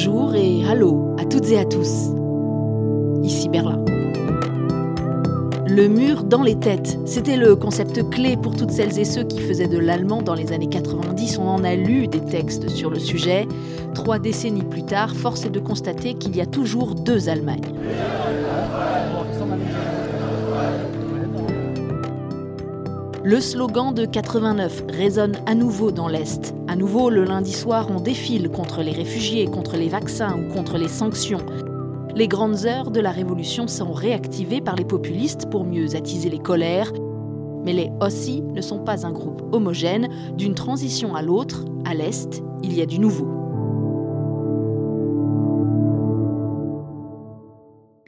Bonjour et hallo à toutes et à tous. Ici Berlin. Le mur dans les têtes, c'était le concept clé pour toutes celles et ceux qui faisaient de l'allemand dans les années 90. On en a lu des textes sur le sujet. Trois décennies plus tard, force est de constater qu'il y a toujours deux Allemagnes. Le slogan de 89 résonne à nouveau dans l'Est. À nouveau, le lundi soir, on défile contre les réfugiés, contre les vaccins ou contre les sanctions. Les grandes heures de la Révolution sont réactivées par les populistes pour mieux attiser les colères. Mais les Ossi ne sont pas un groupe homogène. D'une transition à l'autre, à l'Est, il y a du nouveau.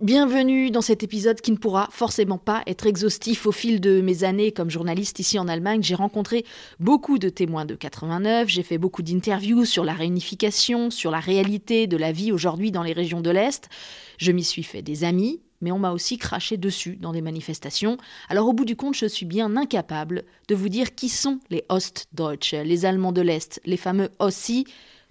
Bienvenue dans cet épisode qui ne pourra forcément pas être exhaustif. Au fil de mes années comme journaliste ici en Allemagne, j'ai rencontré beaucoup de témoins de 89, j'ai fait beaucoup d'interviews sur la réunification, sur la réalité de la vie aujourd'hui dans les régions de l'Est. Je m'y suis fait des amis, mais on m'a aussi craché dessus dans des manifestations. Alors au bout du compte, je suis bien incapable de vous dire qui sont les Ostdeutsche, les Allemands de l'Est, les fameux Ossi,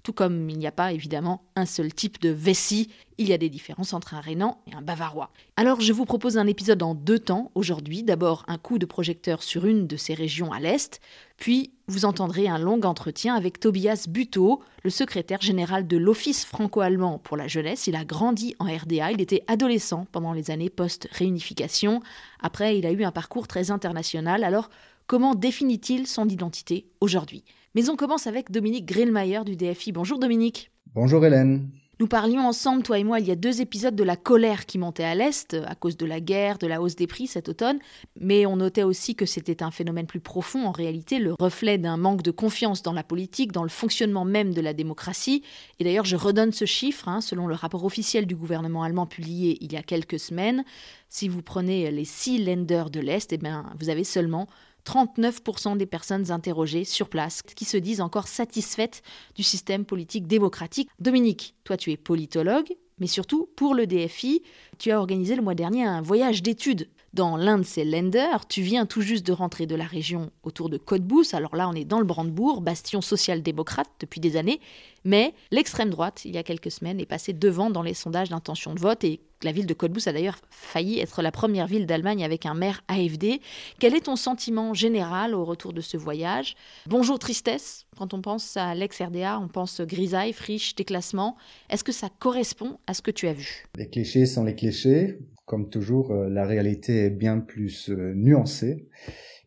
tout comme il n'y a pas évidemment un seul type de vessie, il y a des différences entre un Rhénan et un Bavarois. Alors je vous propose un épisode en deux temps aujourd'hui. D'abord un coup de projecteur sur une de ces régions à l'est, puis vous entendrez un long entretien avec Tobias Buteau, le secrétaire général de l'Office franco-allemand pour la jeunesse. Il a grandi en RDA, il était adolescent pendant les années post-réunification. Après, il a eu un parcours très international. Alors, comment définit-il son identité aujourd'hui? Mais on commence avec Dominique Grillmayer du DFI. Bonjour Dominique. Bonjour Hélène. Nous parlions ensemble, toi et moi, il y a deux épisodes de la colère qui montait à l'Est à cause de la guerre, de la hausse des prix cet automne, mais on notait aussi que c'était un phénomène plus profond, en réalité, le reflet d'un manque de confiance dans la politique, dans le fonctionnement même de la démocratie. Et d'ailleurs, je redonne ce chiffre, hein, selon le rapport officiel du gouvernement allemand publié il y a quelques semaines. Si vous prenez les six lenders de l'Est, eh bien, vous avez seulement 39% des personnes interrogées sur place qui se disent encore satisfaites du système politique démocratique. Dominique, toi tu es politologue, mais surtout pour le DFI, tu as organisé le mois dernier un voyage d'études dans l'un de ces lenders. Tu viens tout juste de rentrer de la région autour de Cottbus. Alors là, on est dans le Brandebourg, bastion social-démocrate depuis des années. Mais l'extrême droite, il y a quelques semaines, est passée devant dans les sondages d'intention de vote et la ville de Cottbus a d'ailleurs failli être la première ville d'Allemagne avec un maire AFD. Quel est ton sentiment général au retour de ce voyage? Bonjour tristesse, quand on pense à l'ex-RDA, on pense grisaille, friche, déclassement. Est-ce que ça correspond à ce que tu as vu? Les clichés sont les clichés comme toujours, euh, la réalité est bien plus euh, nuancée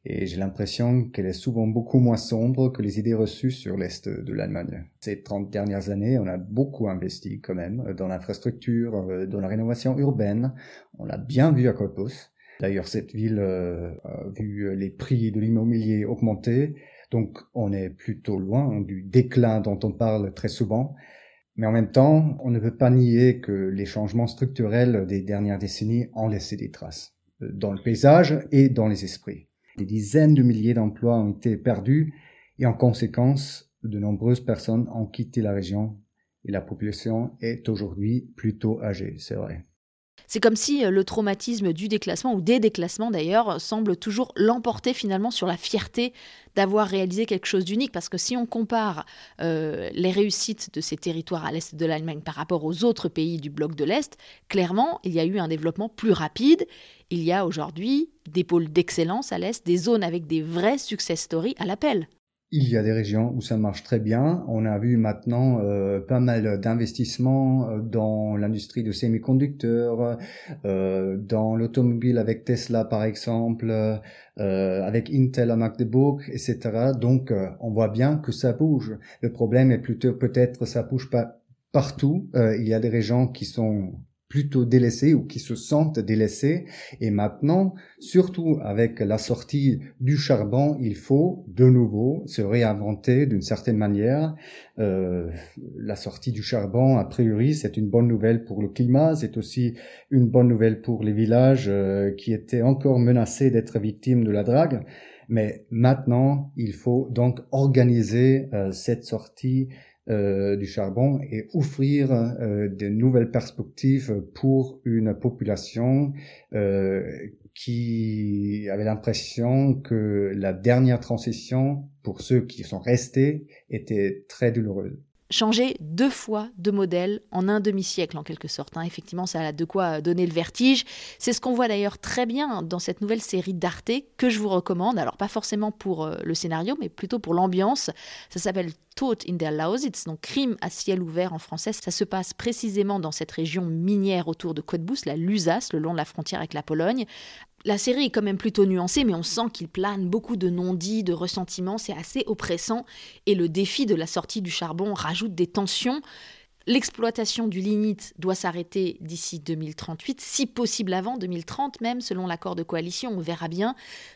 et j'ai l'impression qu'elle est souvent beaucoup moins sombre que les idées reçues sur l'Est de l'Allemagne. Ces 30 dernières années, on a beaucoup investi quand même dans l'infrastructure, euh, dans la rénovation urbaine. On l'a bien vu à Cottbus. D'ailleurs, cette ville a vu les prix de l'immobilier augmenter, donc on est plutôt loin du déclin dont on parle très souvent. Mais en même temps, on ne peut pas nier que les changements structurels des dernières décennies ont laissé des traces euh, dans le paysage et dans les esprits. Des dizaines de milliers d'emplois ont été perdus et en conséquence, de nombreuses personnes ont quitté la région et la population est aujourd'hui plutôt âgée, c'est vrai. C'est comme si euh, le traumatisme du déclassement, ou des déclassements d'ailleurs, semble toujours l'emporter finalement sur la fierté d'avoir réalisé quelque chose d'unique. Parce que si on compare euh, les réussites de ces territoires à l'est de l'Allemagne par rapport aux autres pays du bloc de l'Est, clairement, il y a eu un développement plus rapide. Il y a aujourd'hui des pôles d'excellence à l'Est, des zones avec des vrais success stories à l'appel. Il y a des régions où ça marche très bien. On a vu maintenant euh, pas mal d'investissements euh, dans l'industrie de semi-conducteurs, euh, dans l'automobile avec Tesla par exemple, euh, avec Intel à Magdeburg, etc. Donc on voit bien que ça bouge. Le problème est plutôt peut-être ça bouge pas partout. il y a des régions qui sont plutôt délaissés ou qui se sentent délaissés. Et maintenant, surtout avec la sortie du charbon, il faut de nouveau se réinventer d'une certaine manière. Euh, la sortie du charbon, a priori, c'est une bonne nouvelle pour le climat, c'est aussi une bonne nouvelle pour les villages euh, qui étaient encore menacés d'être victimes de la drague. Mais maintenant, il faut donc organiser euh, cette sortie euh, du charbon et offrir euh, de nouvelles perspectives pour une population euh, qui avait l'impression que la dernière transition, pour ceux qui sont restés, était très douloureuse. Changer deux fois de modèle en un demi-siècle en quelque sorte. Hein. Effectivement, ça a de quoi donner le vertige. C'est ce qu'on voit d'ailleurs très bien dans cette nouvelle série d'Arte que je vous recommande. Alors pas forcément pour euh, le scénario, mais plutôt pour l'ambiance. Ça s'appelle Tod in der Lausitz, donc crime à ciel ouvert en français. Ça se passe précisément dans cette région minière autour de Cottbus, la Lusace, le long de la frontière avec la Pologne. La série est quand même plutôt nuancée, mais on sent qu'il plane beaucoup de non-dits, de ressentiments, c'est assez oppressant. Et le défi de la sortie du charbon rajoute des tensions. L'exploitation du lignite doit s'arrêter d'ici 2038, si possible avant 2030 même, selon l'accord de coalition, on verra bien.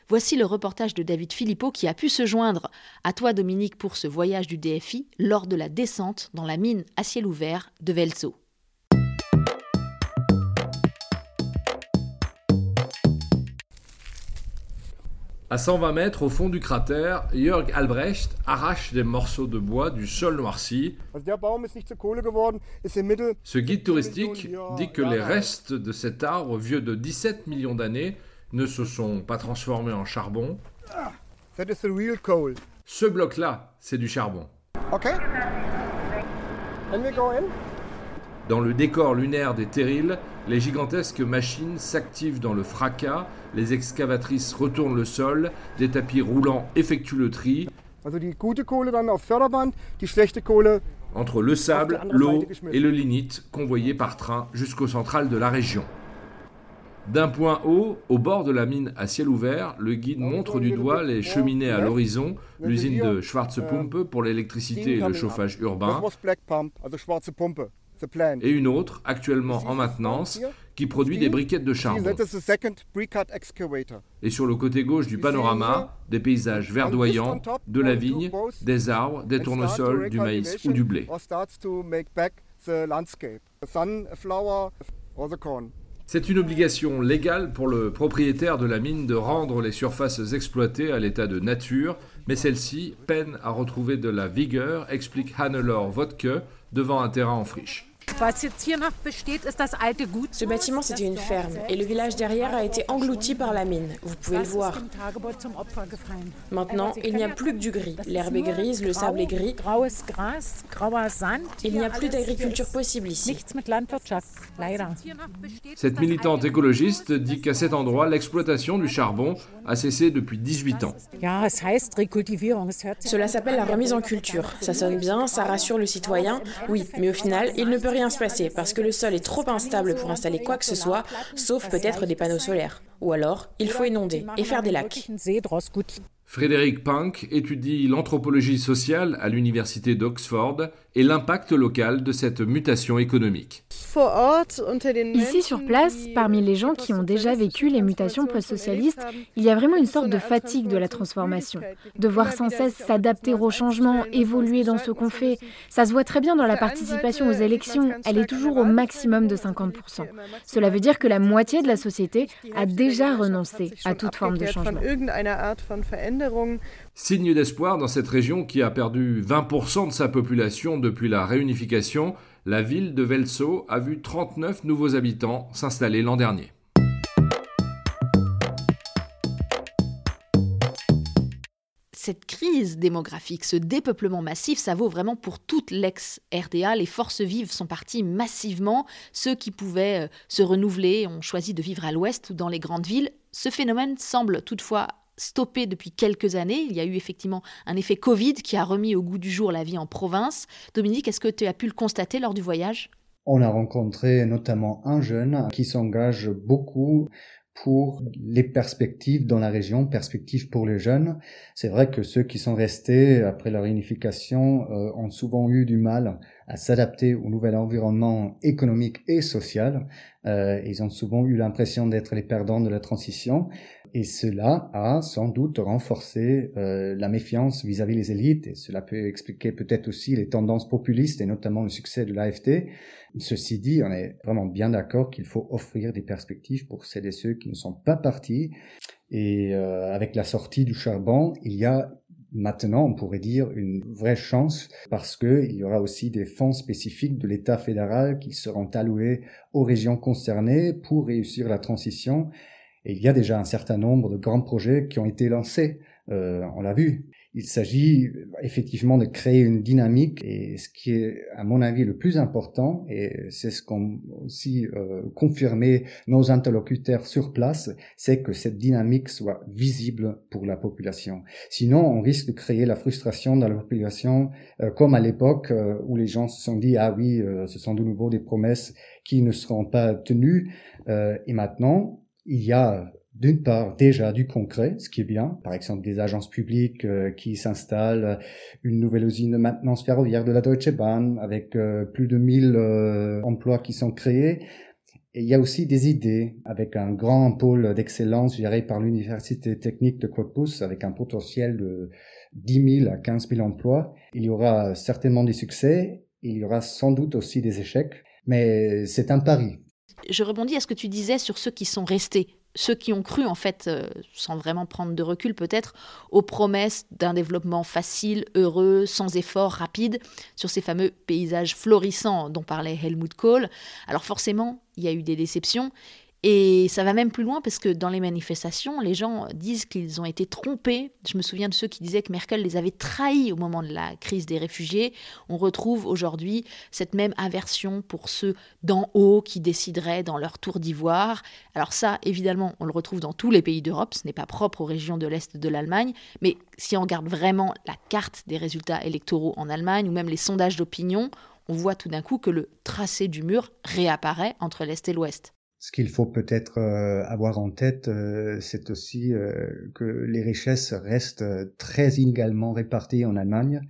Voici le reportage de David Philippot qui a pu se joindre à toi Dominique pour ce voyage du DFI lors de la descente dans la mine à ciel ouvert de Velso. À 120 mètres au fond du cratère, Jörg Albrecht arrache des morceaux de bois du sol noirci. Ce guide touristique dit que les restes de cet arbre vieux de 17 millions d'années ne se sont pas transformés en charbon. Ce bloc-là, c'est du charbon. Dans le décor lunaire des terrils, les gigantesques machines s'activent dans le fracas, les excavatrices retournent le sol, des tapis roulants effectuent le tri. Entre le sable, l'eau et le lignite convoyés par train jusqu'au central de la région. D'un point haut, au bord de la mine à ciel ouvert, le guide montre du doigt les cheminées à l'horizon, l'usine de Schwarze Pumpe pour l'électricité et le chauffage urbain et une autre, actuellement en maintenance, qui produit des briquettes de charbon. Et sur le côté gauche du panorama, des paysages verdoyants, de la vigne, des arbres, des tournesols, du maïs ou du blé. C'est une obligation légale pour le propriétaire de la mine de rendre les surfaces exploitées à l'état de nature, mais celle-ci peine à retrouver de la vigueur, explique Hannelore Vodke devant un terrain en friche. Ce bâtiment, c'était une ferme et le village derrière a été englouti par la mine. Vous pouvez le voir. Maintenant, il n'y a plus que du gris. L'herbe est grise, le sable est gris. Il n'y a plus d'agriculture possible ici. Cette militante écologiste dit qu'à cet endroit, l'exploitation du charbon a cessé depuis 18 ans. Cela s'appelle la remise en culture. Ça sonne bien, ça rassure le citoyen, oui, mais au final, il ne peut rien se passer parce que le sol est trop instable pour installer quoi que ce soit, sauf peut-être des panneaux solaires. Ou alors, il faut inonder et faire des lacs. Frédéric Punk étudie l'anthropologie sociale à l'université d'Oxford et l'impact local de cette mutation économique. Ici sur place, parmi les gens qui ont déjà vécu les mutations post-socialistes, il y a vraiment une sorte de fatigue de la transformation, de voir sans cesse s'adapter aux changements, évoluer dans ce qu'on fait. Ça se voit très bien dans la participation aux élections, elle est toujours au maximum de 50%. Cela veut dire que la moitié de la société a déjà renoncé à toute forme de changement. Signe d'espoir dans cette région qui a perdu 20% de sa population depuis la réunification, la ville de Velso a vu 39 nouveaux habitants s'installer l'an dernier. cette crise démographique, ce dépeuplement massif, ça vaut vraiment pour toute l'ex-RDA. Les forces vives sont parties massivement. Ceux qui pouvaient euh, se renouveler ont choisi de vivre à l'ouest ou dans les grandes villes. Ce phénomène semble toutefois stoppé depuis quelques années. Il y a eu effectivement un effet Covid qui a remis au goût du jour la vie en province. Dominique, est-ce que tu as pu le constater lors du voyage? On a rencontré notamment un jeune qui s'engage beaucoup pour les perspectives dans la région, perspectives pour les jeunes. C'est vrai que ceux qui sont restés après leur unification euh, ont souvent eu du mal à s'adapter au nouvel environnement économique et social. Euh, ils ont souvent eu l'impression d'être les perdants de la transition. Et cela a sans doute renforcé euh, la méfiance vis-à-vis des élites, et cela peut expliquer peut-être aussi les tendances populistes, et notamment le succès de l'AFT. Ceci dit, on est vraiment bien d'accord qu'il faut offrir des perspectives pour celles et ceux qui ne sont pas partis. Et euh, avec la sortie du charbon, il y a maintenant, on pourrait dire, une vraie chance parce qu'il y aura aussi des fonds spécifiques de l'État fédéral qui seront alloués aux régions concernées pour réussir la transition et il y a déjà un certain nombre de grands projets qui ont été lancés. Euh, on l'a vu. Il s'agit effectivement de créer une dynamique et ce qui est à mon avis le plus important et c'est ce qu'ont aussi euh, confirmé nos interlocuteurs sur place, c'est que cette dynamique soit visible pour la population. Sinon, on risque de créer la frustration dans la population euh, comme à l'époque euh, où les gens se sont dit ah oui, euh, ce sont de nouveau des promesses qui ne seront pas tenues et maintenant il y a d'une part déjà du concret, ce qui est bien, par exemple des agences publiques euh, qui s'installent, une nouvelle usine de maintenance ferroviaire de la Deutsche Bahn avec euh, plus de 1000 euh, emplois qui sont créés. Et il y a aussi des idées avec un grand pôle d'excellence géré par l'Université technique de Cottbus avec un potentiel de 10 000 à 15 000 emplois. Il y aura certainement des succès, il y aura sans doute aussi des échecs, mais c'est un pari. Je rebondis à ce que tu disais sur ceux qui sont restés ceux qui ont cru, en fait, euh, sans vraiment prendre de recul peut-être, aux promesses d'un développement facile, heureux, sans effort, rapide, sur ces fameux paysages florissants dont parlait Helmut Kohl. Alors forcément, il y a eu des déceptions, et ça va même plus loin parce que dans les manifestations, les gens disent qu'ils ont été trompés. Je me souviens de ceux qui disaient que Merkel les avait trahis au moment de la crise des réfugiés. On retrouve aujourd'hui cette même aversion pour ceux d'en haut qui décideraient dans leur tour d'ivoire. Alors ça, évidemment, on le retrouve dans tous les pays d'Europe. Ce n'est pas propre aux régions de l'Est de l'Allemagne. Mais si on regarde vraiment la carte des résultats électoraux en Allemagne ou même les sondages d'opinion, on voit tout d'un coup que le tracé du mur réapparaît entre l'Est et l'Ouest. Ce qu'il faut peut-être euh, avoir en tête, euh, c'est aussi euh, que les richesses restent très inégalement réparties en Allemagne.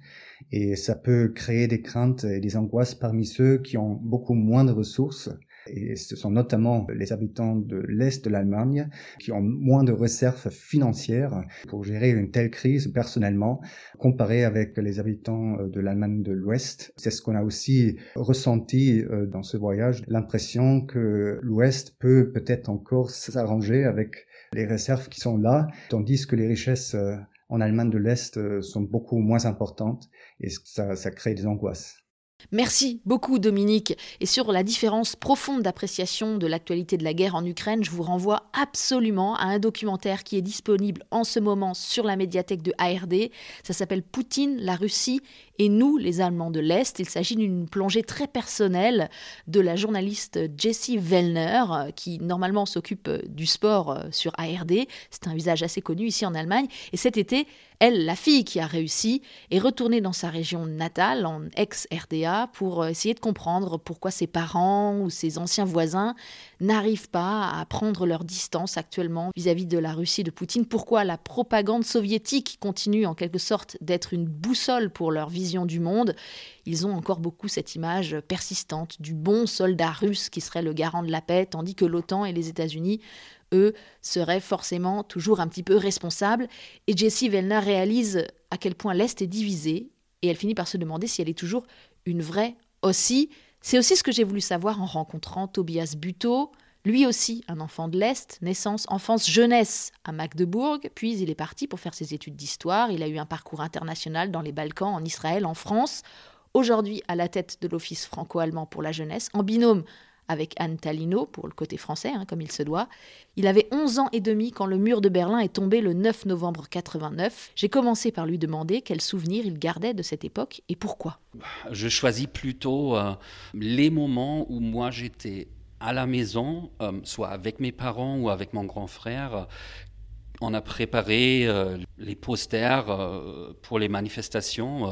Et ça peut créer des craintes et des angoisses parmi ceux qui ont beaucoup moins de ressources et ce sont notamment les habitants de l'Est de l'Allemagne qui ont moins de réserves financières pour gérer une telle crise personnellement, comparé avec les habitants de l'Allemagne de l'Ouest. C'est ce qu'on a aussi ressenti euh, dans ce voyage, l'impression que l'Ouest peut peut-être encore s'arranger avec les réserves qui sont là, tandis que les richesses euh, en Allemagne de l'Est euh, sont beaucoup moins importantes et ça, ça crée des angoisses. Merci beaucoup Dominique. Et sur la différence profonde d'appréciation de l'actualité de la guerre en Ukraine, je vous renvoie absolument à un documentaire qui est disponible en ce moment sur la médiathèque de ARD. Ça s'appelle Poutine, la Russie et nous, les Allemands de l'Est. Il s'agit d'une plongée très personnelle de la journaliste Jessie Wellner, qui normalement s'occupe du sport sur ARD. C'est un visage assez connu ici en Allemagne. Et cet été, elle, la fille qui a réussi, est retournée dans sa région natale, en ex-RDA, pour essayer de comprendre pourquoi ses parents ou ses anciens voisins n'arrivent pas à prendre leur distance actuellement vis-à-vis de la Russie de Poutine, pourquoi la propagande soviétique continue en quelque sorte d'être une boussole pour leur du monde. Ils ont encore beaucoup cette image persistante du bon soldat russe qui serait le garant de la paix, tandis que l'OTAN et les États-Unis eux, seraient forcément toujours un petit peu responsables. Et Jessie Vellner réalise à quel point l'Est est divisé, et elle finit par se demander si elle est toujours une vraie aussi. C'est aussi ce que j'ai voulu savoir en rencontrant Tobias Buteau, lui aussi un enfant de l'Est, naissance, enfance, jeunesse à Magdebourg, puis il est parti pour faire ses études d'histoire, il a eu un parcours international dans les Balkans, en Israël, en France, aujourd'hui à la tête de l'Office franco-allemand pour la jeunesse, en binôme avec Anne Talino pour le côté français, hein, comme il se doit. Il avait 11 ans et demi quand le mur de Berlin est tombé le 9 novembre 89. J'ai commencé par lui demander quels souvenirs il gardait de cette époque et pourquoi. Je choisis plutôt euh, les moments où moi j'étais à la maison, euh, soit avec mes parents ou avec mon grand frère, on a préparé euh, les posters euh, pour les manifestations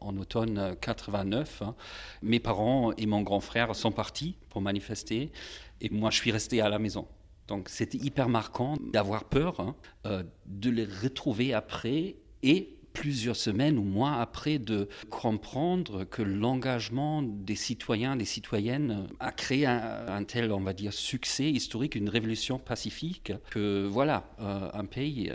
en automne 89. Hein. Mes parents et mon grand frère sont partis pour manifester et moi je suis resté à la maison. Donc c'était hyper marquant d'avoir peur hein, de les retrouver après et plusieurs semaines ou mois après de comprendre que l'engagement des citoyens, des citoyennes a créé un, tel, on va dire, succès historique, une révolution pacifique, que voilà, euh, un pays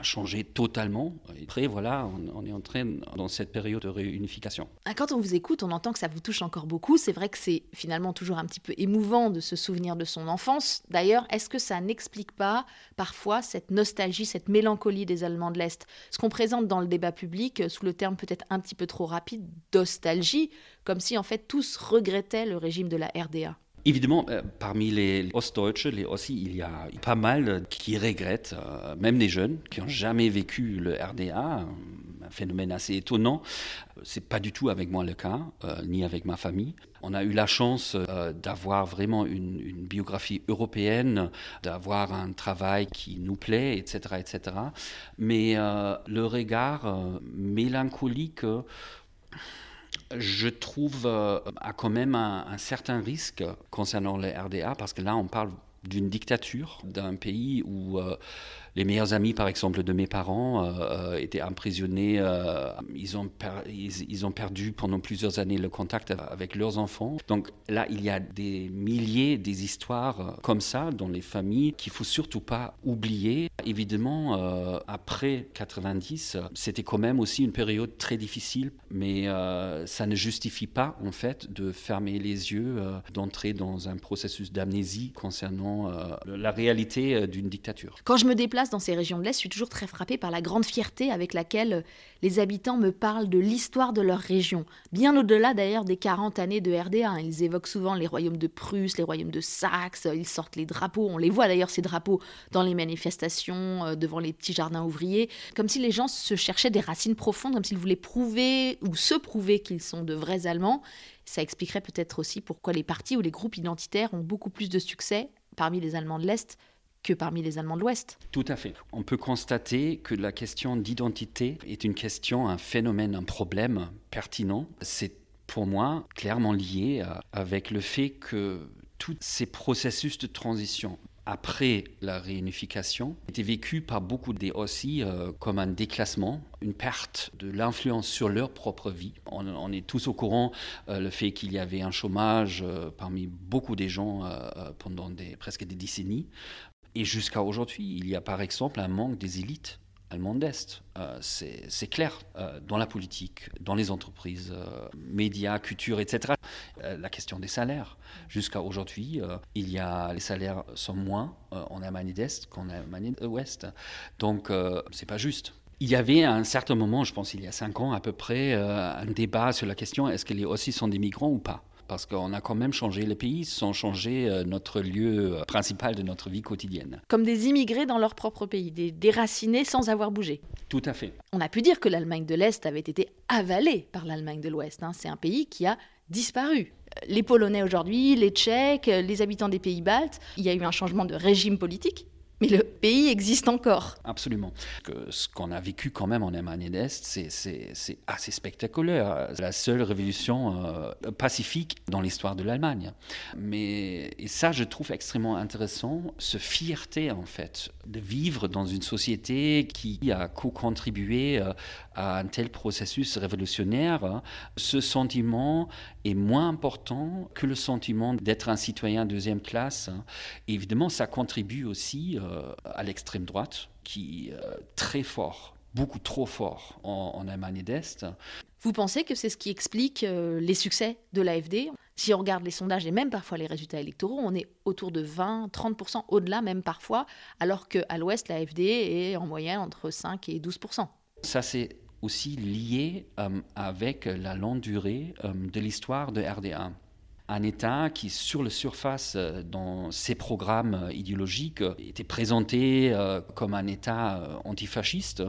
euh, changé totalement. Et après, voilà, on, est en train dans cette période de réunification. Ah, quand on vous écoute, on entend que ça vous touche encore beaucoup. C'est vrai que c'est finalement toujours un petit peu émouvant de se souvenir de son enfance. D'ailleurs, est-ce que ça n'explique pas parfois cette nostalgie, cette mélancolie des Allemands de l'Est? Ce qu'on présente dans le débat public sous le terme peut-être un petit peu trop rapide, nostalgie, comme si en fait tous regrettaient le régime de la RDA. Évidemment, euh, parmi les Ostdeutsche, les aussi, il y a pas mal qui regrettent, euh, même des jeunes qui n'ont jamais vécu le RDA, un phénomène assez étonnant. C'est pas du tout avec moi le cas, euh, ni avec ma famille. On a eu la chance d'avoir vraiment une, une, biographie européenne, d'avoir un travail qui nous plaît, etc., etc. Mais le regard mélancolique je trouve, euh, a quand même un, certain risque concernant les RDA, parce que là, on parle d'une dictature, d'un pays où euh, les meilleurs amis, par exemple, de mes parents euh, euh, étaient emprisonnés. Euh, ils, ont ils, perdu pendant plusieurs années le contact avec leurs enfants. Donc là, il y a des milliers des histoires comme ça dans les familles qu'il faut surtout pas oublier. Évidemment, après 90, c'était quand même aussi une période très difficile, mais ça ne justifie pas en fait de fermer les yeux, d'entrer dans un processus d'amnésie concernant la réalité d'une dictature. Quand je me déplace dans ces régions de l'Est, je suis toujours très frappée par la grande fierté avec laquelle les habitants me parlent de l'histoire de leur région, bien au-delà d'ailleurs des 40 années de RDA. Ils évoquent souvent les royaumes de Prusse, les royaumes de Saxe, ils sortent les drapeaux, on les voit d'ailleurs ces drapeaux dans les manifestations, euh, devant les petits jardins ouvriers, comme si les gens se cherchaient des racines profondes, comme s'ils voulaient prouver ou se prouver qu'ils sont de vrais Allemands. Ça expliquerait peut-être aussi pourquoi les partis ou les groupes identitaires ont beaucoup plus de succès parmi les Allemands de l'Est que parmi les Allemands de l'Ouest. Tout à fait. On peut constater que la question d'identité est une question, un phénomène, un problème pertinent. C'est pour moi clairement lié avec le fait que tous ces processus de transition après la réunification étaient vécus par beaucoup des aussi euh, comme un déclassement, une perte de l'influence sur leur propre vie. On, est tous au courant euh, le fait qu'il y avait un chômage euh, parmi beaucoup des gens pendant presque des décennies. Et jusqu'à aujourd'hui, il y a par exemple un manque des élites allemandes d'Est. Euh, c'est clair euh, dans la politique, dans les entreprises, euh, médias, culture, etc. la question des salaires. Jusqu'à aujourd'hui, il y a les salaires sont moins en Allemagne d'Est qu'en Allemagne d'Ouest. Donc, c'est pas juste. Il y avait à un certain moment, je pense il y a cinq ans à peu près, un débat sur la question est-ce que les aussi sont des migrants ou pas? Parce qu'on a quand même changé les pays sans changer euh, notre lieu euh, principal de notre vie quotidienne. Comme des immigrés dans leur propre pays, des déracinés sans avoir bougé. Tout à fait. On a pu dire que l'Allemagne de l'Est avait été avalée par l'Allemagne de l'Ouest. Hein. C'est un pays qui a disparu. Les Polonais aujourd'hui, les Tchèques, les habitants des pays baltes, il y a eu un changement de régime politique mais le pays existe encore. Absolument. ce qu'on a vécu quand même en Allemagne d'Est, c'est assez spectaculaire. C'est la seule révolution euh, pacifique dans l'histoire de l'Allemagne. Mais ça, je trouve extrêmement intéressant, ce fierté en fait de vivre dans une société qui a co-contribué euh, à un tel processus révolutionnaire. Ce sentiment est moins important que le sentiment d'être un citoyen deuxième classe. évidemment, ça contribue aussi euh, à l'extrême droite, qui est euh, très fort, beaucoup trop fort en, Allemagne d'Est. Vous pensez que c'est ce qui explique euh, les succès de l'AFD Si on regarde les sondages et même parfois les résultats électoraux, on est autour de 20-30%, au-delà même parfois, alors qu'à l'Ouest, l'AFD est en moyenne entre 5 et 12%. Ça, c'est aussi lié avec la longue durée de l'histoire de RDA un État qui, sur la surface, euh, dans ses programmes euh, idéologiques, était présenté euh, comme un État antifasciste,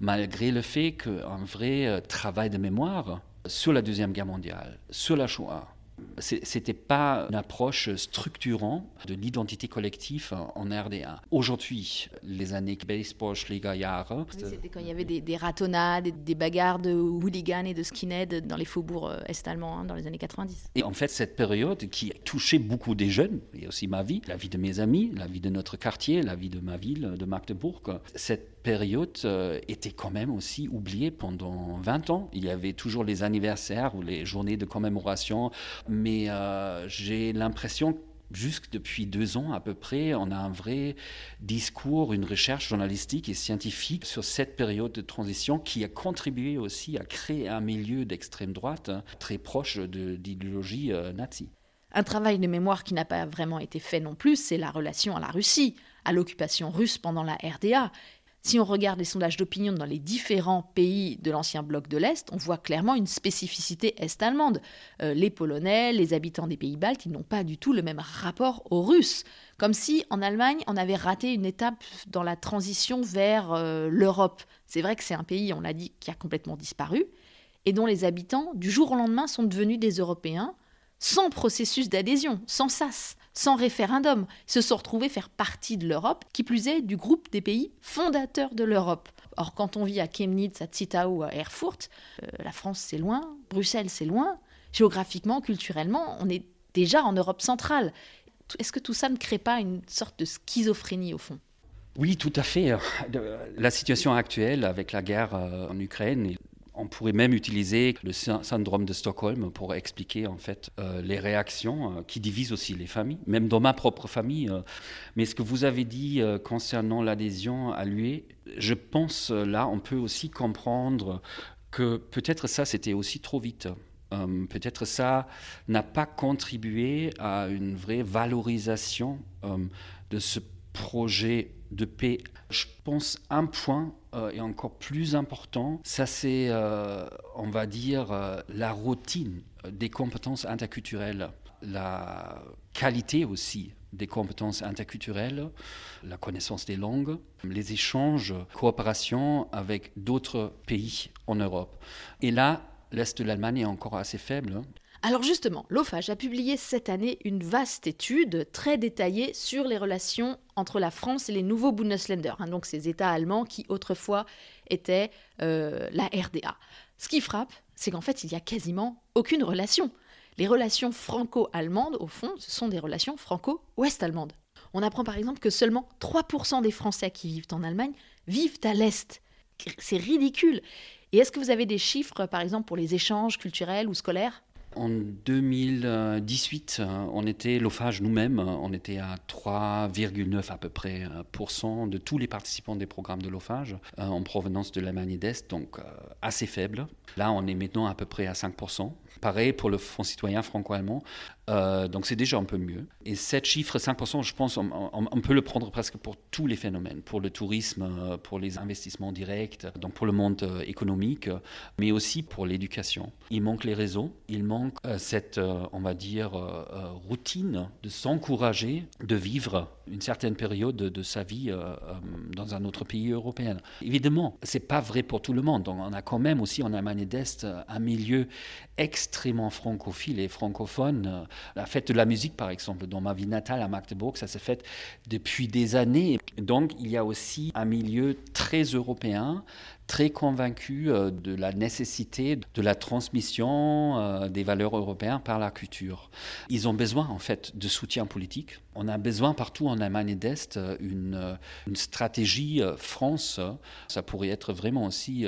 malgré le fait qu'un vrai travail de mémoire sur la Deuxième Guerre mondiale, sur la Shoah, c'était pas une approche structurante de l'identité collective en RDA. Aujourd'hui, les années Baseballschlägerjahre. c'était quand il y avait des, ratonnades, des, bagarres de hooligans et de skinheads dans les faubourgs euh, est-allemands hein, dans les années 90. Et en fait, cette période qui a touché beaucoup des jeunes, et aussi ma vie, la vie de mes amis, la vie de notre quartier, la vie de ma ville, de Magdebourg, cette période euh, était quand même aussi oubliée pendant 20 ans. Il y avait toujours les anniversaires ou les journées de commémoration, mais euh, j'ai l'impression jusque depuis deux ans à peu près, on a un vrai discours, une recherche journalistique et scientifique sur cette période de transition qui a contribué aussi à créer un milieu d'extrême droite hein, très proche de l'idéologie euh, nazie. Un travail de mémoire qui n'a pas vraiment été fait non plus, c'est la relation à la Russie, à l'occupation russe pendant la RDA Si on regarde les sondages d'opinion dans les différents pays de l'ancien bloc de l'Est, on voit clairement une spécificité est-allemande. Euh, les Polonais, les habitants des pays baltes, ils n'ont pas du tout le même rapport aux Russes. Comme si en Allemagne, on avait raté une étape dans la transition vers euh, l'Europe. C'est vrai que c'est un pays, on l'a dit, qui a complètement disparu et dont les habitants, du jour au lendemain, sont devenus des Européens sans processus d'adhésion, sans SAS, sans référendum, se sont retrouvés faire partie de l'Europe, qui plus est du groupe des pays fondateurs de l'Europe. Or, quand on vit à Chemnitz, à Zittau, à Erfurt, euh, la France c'est loin, Bruxelles c'est loin, géographiquement, culturellement, on est déjà en Europe centrale. Est-ce que tout ça ne crée pas une sorte de schizophrénie au fond? Oui, tout à fait. La situation actuelle avec la guerre euh, en Ukraine on pourrait même utiliser le syndrome de Stockholm pour expliquer en fait euh, les réactions euh, qui divisent aussi les familles, même dans ma propre famille. Euh. mais ce que vous avez dit concernant l'adhésion à l'UE, je pense là on peut aussi comprendre que peut-être ça c'était aussi trop vite. peut-être ça n'a pas contribué à une vraie valorisation de ce projet de paix. Je pense un point euh, est encore plus important, ça c'est, euh, on va dire, euh, la routine des compétences interculturelles, la qualité aussi des compétences interculturelles, la connaissance des langues, les échanges, coopération avec d'autres pays en Europe. Et là, l'Est de l'Allemagne est encore assez faible. Alors justement, l'OFAGE a publié cette année une vaste étude très détaillée sur les relations entre la France et les nouveaux Bundesländer, hein, donc ces États allemands qui autrefois étaient euh, la RDA. Ce qui frappe, c'est qu'en fait, il n'y a quasiment aucune relation. Les relations franco-allemandes, au fond, ce sont des relations franco-ouest-allemandes. On apprend par exemple que seulement 3% des Français qui vivent en Allemagne vivent à l'Est. C'est ridicule. Et est-ce que vous avez des chiffres, par exemple, pour les échanges culturels ou scolaires? En 2018, euh, on était, l'OFAGE nous-mêmes, on était à 3,9 à peu près euh, de tous les participants des programmes de euh, en provenance de l'Allemagne d'Est, donc assez faible. Là, on est maintenant à peu près à 5%. Pareil pour le Fonds citoyen franco-allemand. Euh, donc c'est déjà un peu mieux. Et cette chiffre, 5%, je pense, on, peut le prendre presque pour tous les phénomènes, pour le tourisme, euh, pour les investissements directs, donc pour le monde euh, économique, mais aussi pour l'éducation. Il manque les réseaux, il manque cette, on va dire, routine de s'encourager de vivre une certaine période de, sa vie dans un autre pays européen. Évidemment, c'est pas vrai pour tout le monde. On a quand même aussi en Allemagne d'Est un milieu extrêmement francophile et francophone la fête de la musique, par exemple, dans ma vie natale à Magdebourg, ça s'est fait depuis des années. Donc, il y a aussi un milieu très européen, très convaincu euh, de la nécessité de la transmission euh, des valeurs européennes par la culture. Ils ont besoin en fait de soutien politique. On a besoin partout en Allemagne d'Est euh, une, stratégie France. Ça pourrait être vraiment aussi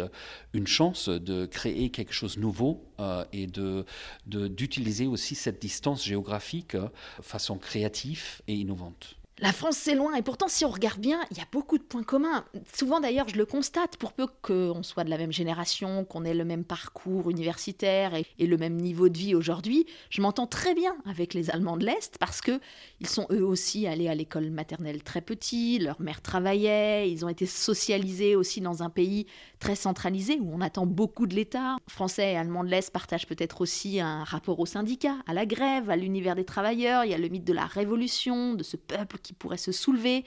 une chance de créer quelque chose de nouveau et de, d'utiliser aussi cette distance géographique de façon créative et innovante. La France, c'est loin, et pourtant, si on regarde bien, il y a beaucoup de points communs. Souvent, d'ailleurs, je le constate, pour peu qu'on soit de la même génération, qu'on ait le même parcours universitaire et, le même niveau de vie aujourd'hui, je m'entends très bien avec les Allemands de l'Est, parce que ils sont eux aussi allés à l'école maternelle très petits, leur mère travaillait, ils ont été socialisés aussi dans un pays très centralisé, où on attend beaucoup de l'État. Français et Allemands de l'Est partagent peut-être aussi un rapport aux syndicats, à la grève, à l'univers des travailleurs, il y a le mythe de la révolution, de ce peuple qui pourrait se soulever.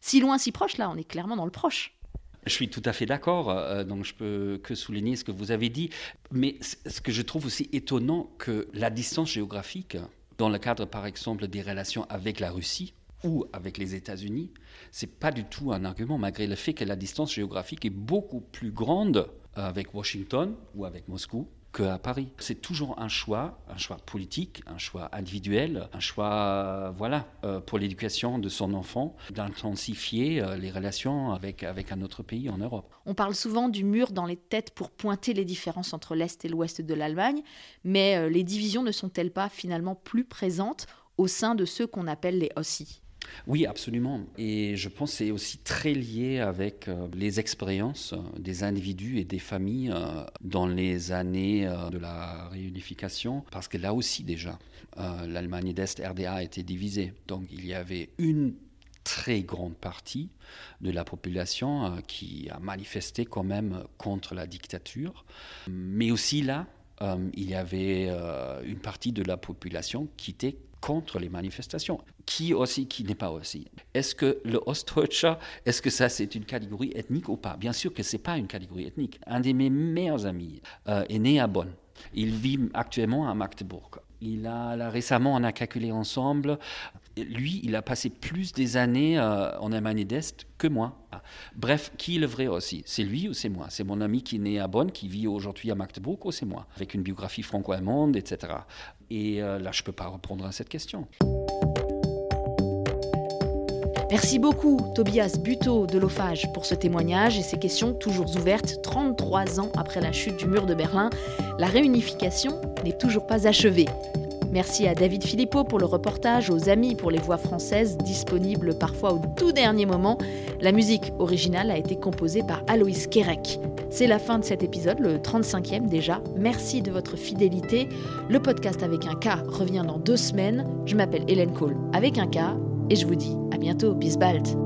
Si loin, si proche, là, on est clairement dans le proche. Je suis tout à fait d'accord, euh, donc je peux que souligner ce que vous avez dit. Mais ce que je trouve aussi étonnant, que la distance géographique, dans le cadre par exemple des relations avec la Russie ou avec les États-Unis, c'est pas du tout un argument, malgré le fait que la distance géographique est beaucoup plus grande avec Washington ou avec Moscou qu'à Paris. C'est toujours un choix, un choix politique, un choix individuel, un choix voilà, euh, pour l'éducation de son enfant, d'intensifier euh, les relations avec, avec un autre pays en Europe. On parle souvent du mur dans les têtes pour pointer les différences entre l'Est et l'Ouest de l'Allemagne, mais euh, les divisions ne sont-elles pas finalement plus présentes au sein de ceux qu'on appelle les OSI oui, absolument. Et je pense que c'est aussi très lié avec euh, les expériences euh, des individus et des familles euh, dans les années de la réunification, parce que là aussi déjà, l'Allemagne d'Est, RDA, été divisée. Donc il y avait une très grande partie de la population qui a manifesté quand même contre la dictature. Mais aussi là, il y avait une partie de la population qui était contre les manifestations. Qui aussi, qui n'est pas aussi. Est-ce que le Ostdeutscher, est-ce que ça c'est une catégorie ethnique ou pas? Bien sûr que c'est pas une catégorie ethnique. Un de mes meilleurs amis est né à Bonn. Il vit actuellement à Magdebourg. Il a, récemment, on a calculé ensemble, lui, il a passé plus des années euh, en Allemagne d'Est que moi. Bref, qui est le vrai aussi? C'est lui ou c'est moi? C'est mon ami qui est né à Bonn, qui vit aujourd'hui à Magdebourg ou c'est moi? Avec une biographie franco-allemande, etc. Et euh, là, je ne peux pas répondre à cette question. Merci beaucoup Tobias Buteau de l'Ophage pour ce témoignage et ces questions toujours ouvertes 33 ans après la chute du mur de Berlin. La réunification n'est toujours pas achevée. Merci à David Philippot pour le reportage, aux amis pour les voix françaises, disponibles parfois au tout dernier moment. La musique originale a été composée par Aloïs Kerek. C'est la fin de cet épisode, le 35e déjà. Merci de votre fidélité. Le podcast avec un K revient dans deux semaines. Je m'appelle Hélène Cole avec un K et je vous dis à bientôt. Bis bald.